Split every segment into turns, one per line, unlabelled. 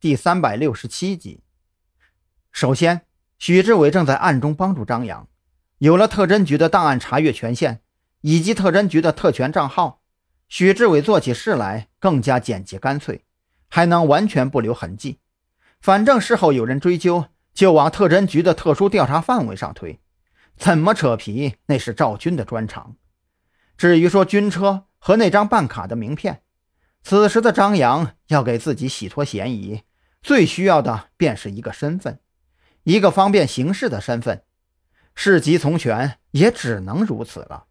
第三百六十七集。首先，许志伟正在暗中帮助张扬，有了特侦局的档案查阅权限以及特侦局的特权账号，许志伟做起事来更加简洁干脆，还能完全不留痕迹。反正事后有人追究，就往特侦局的特殊调查范围上推，怎么扯皮那是赵军的专长。至于说军车和那张办卡的名片，此时的张扬要给自己洗脱嫌疑。最需要的便是一个身份，一个方便行事的身份。事急从权，也只能如此了。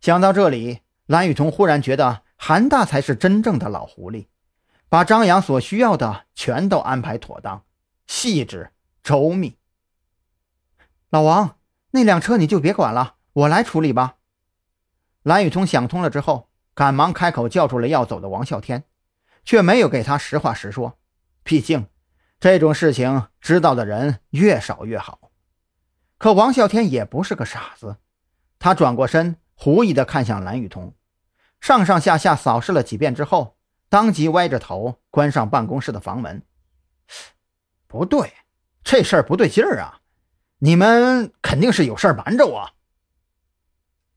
想到这里，蓝雨桐忽然觉得韩大才是真正的老狐狸，把张扬所需要的全都安排妥当、细致周密。老王，那辆车你就别管了，我来处理吧。蓝雨桐想通了之后，赶忙开口叫住了要走的王啸天，却没有给他实话实说。毕竟，这种事情知道的人越少越好。可王啸天也不是个傻子，他转过身，狐疑地看向蓝雨桐，上上下下扫视了几遍之后，当即歪着头关上办公室的房门。不对，这事儿不对劲儿啊！你们肯定是有事儿瞒着我。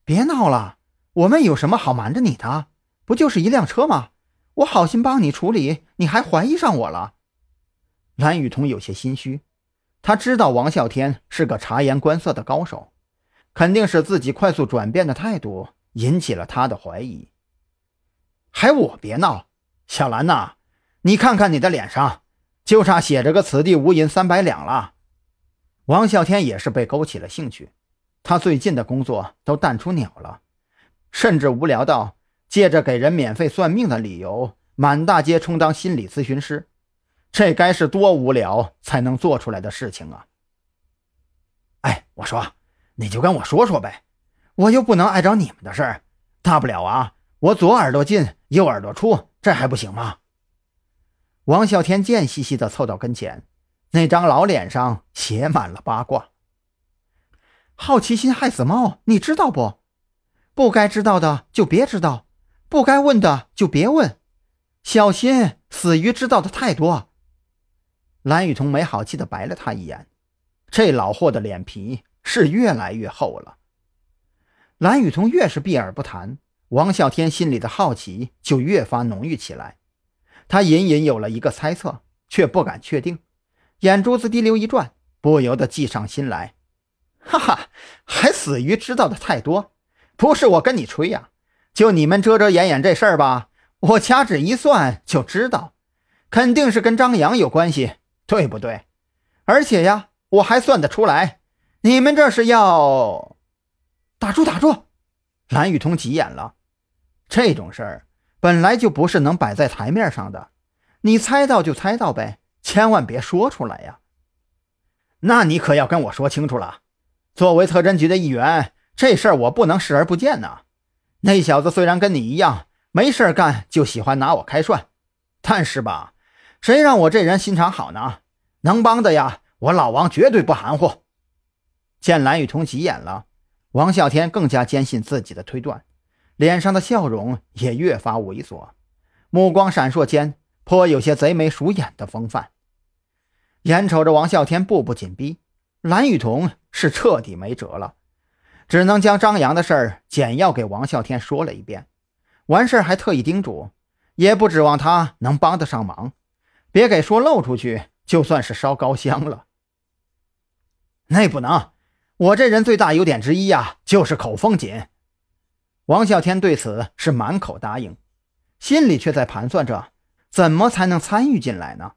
别闹了，我们有什么好瞒着你的？不就是一辆车吗？我好心帮你处理，你还怀疑上我了？蓝雨桐有些心虚，他知道王啸天是个察言观色的高手，肯定是自己快速转变的态度引起了他的怀疑。还我别闹，小兰呐，你看看你的脸上，就差写着个“此地无银三百两”了。王啸天也是被勾起了兴趣，他最近的工作都淡出鸟了，甚至无聊到借着给人免费算命的理由，满大街充当心理咨询师。这该是多无聊才能做出来的事情啊！哎，我说，你就跟我说说呗，我又不能碍着你们的事儿，大不了啊，我左耳朵进，右耳朵出，这还不行吗？王啸天贱兮兮地凑到跟前，那张老脸上写满了八卦。好奇心害死猫，你知道不？不该知道的就别知道，不该问的就别问，小心死于知道的太多。蓝雨桐没好气地白了他一眼，这老货的脸皮是越来越厚了。蓝雨桐越是避而不谈，王啸天心里的好奇就越发浓郁起来。他隐隐有了一个猜测，却不敢确定，眼珠子滴溜一转，不由得计上心来。哈哈，还死于知道的太多，不是我跟你吹呀，就你们遮遮掩掩这事儿吧，我掐指一算就知道，肯定是跟张扬有关系。对不对？而且呀，我还算得出来，你们这是要打住打住！蓝雨桐急眼了，这种事儿本来就不是能摆在台面上的，你猜到就猜到呗，千万别说出来呀。那你可要跟我说清楚了，作为特侦局的一员，这事儿我不能视而不见呐。那小子虽然跟你一样没事干，就喜欢拿我开涮，但是吧。谁让我这人心肠好呢？能帮的呀，我老王绝对不含糊。见蓝雨桐急眼了，王啸天更加坚信自己的推断，脸上的笑容也越发猥琐，目光闪烁间颇有些贼眉鼠眼的风范。眼瞅着王啸天步步紧逼，蓝雨桐是彻底没辙了，只能将张扬的事儿简要给王啸天说了一遍。完事还特意叮嘱，也不指望他能帮得上忙。别给说漏出去，就算是烧高香了。那不能，我这人最大优点之一呀，就是口风紧。王啸天对此是满口答应，心里却在盘算着怎么才能参与进来呢？